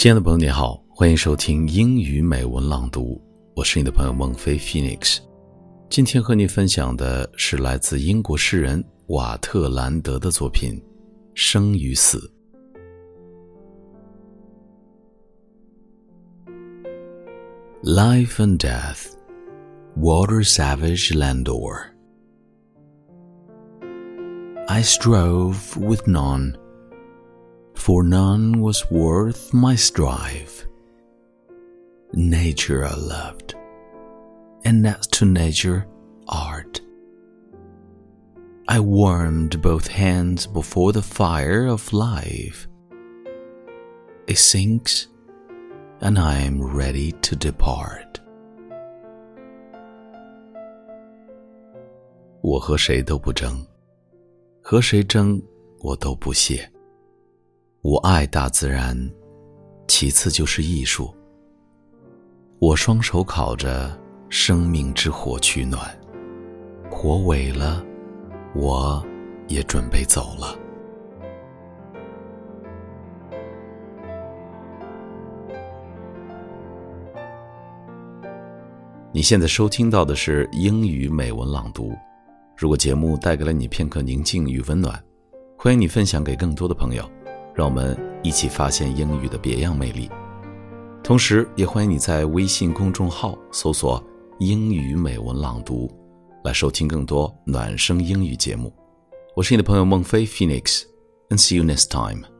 亲爱的朋友，你好，欢迎收听英语美文朗读，我是你的朋友孟非 Phoenix。今天和你分享的是来自英国诗人瓦特兰德的作品《生与死》。Life and death, water savage Landor. I strove with none for none was worth my strive. Nature I loved, and next to nature, art. I warmed both hands before the fire of life. It sinks, and I am ready to depart. 我和谁都不争，和谁争我都不屑。 我爱大自然，其次就是艺术。我双手烤着生命之火取暖，火萎了，我也准备走了。你现在收听到的是英语美文朗读。如果节目带给了你片刻宁静与温暖，欢迎你分享给更多的朋友。让我们一起发现英语的别样魅力，同时也欢迎你在微信公众号搜索“英语美文朗读”，来收听更多暖声英语节目。我是你的朋友孟非 Phoenix，and see you next time。